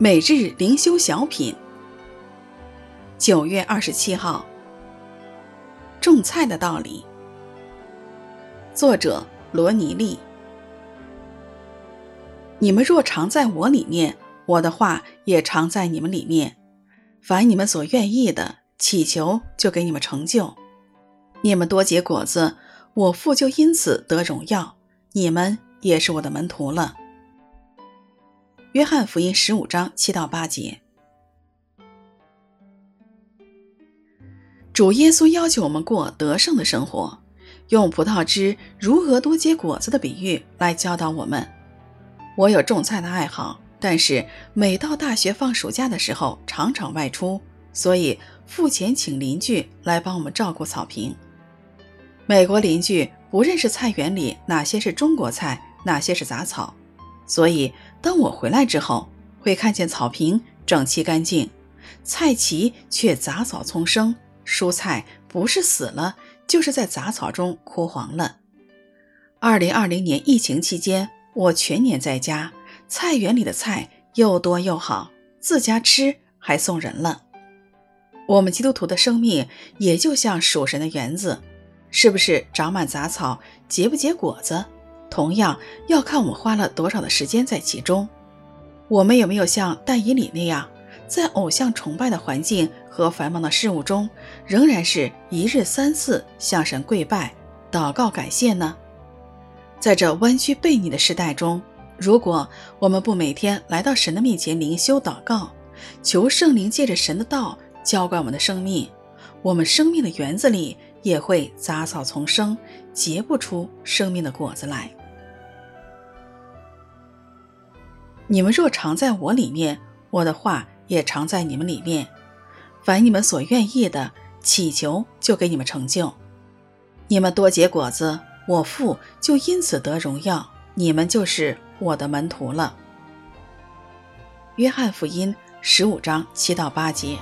每日灵修小品，九月二十七号。种菜的道理，作者罗尼利。你们若常在我里面，我的话也常在你们里面。凡你们所愿意的，祈求就给你们成就。你们多结果子，我父就因此得荣耀，你们也是我的门徒了。约翰福音十五章七到八节，主耶稣要求我们过得胜的生活，用葡萄枝如何多结果子的比喻来教导我们。我有种菜的爱好，但是每到大学放暑假的时候，常常外出，所以付钱请邻居来帮我们照顾草坪。美国邻居不认识菜园里哪些是中国菜，哪些是杂草。所以，当我回来之后，会看见草坪整齐干净，菜畦却杂草丛生，蔬菜不是死了，就是在杂草中枯黄了。二零二零年疫情期间，我全年在家，菜园里的菜又多又好，自家吃还送人了。我们基督徒的生命也就像属神的园子，是不是长满杂草，结不结果子？同样要看我们花了多少的时间在其中，我们有没有像戴以理那样，在偶像崇拜的环境和繁忙的事物中，仍然是一日三次向神跪拜、祷告感谢呢？在这弯曲悖逆的时代中，如果我们不每天来到神的面前灵修祷告，求圣灵借着神的道浇灌我们的生命，我们生命的园子里也会杂草丛生，结不出生命的果子来。你们若常在我里面，我的话也常在你们里面。凡你们所愿意的，祈求就给你们成就。你们多结果子，我父就因此得荣耀，你们就是我的门徒了。约翰福音十五章七到八节。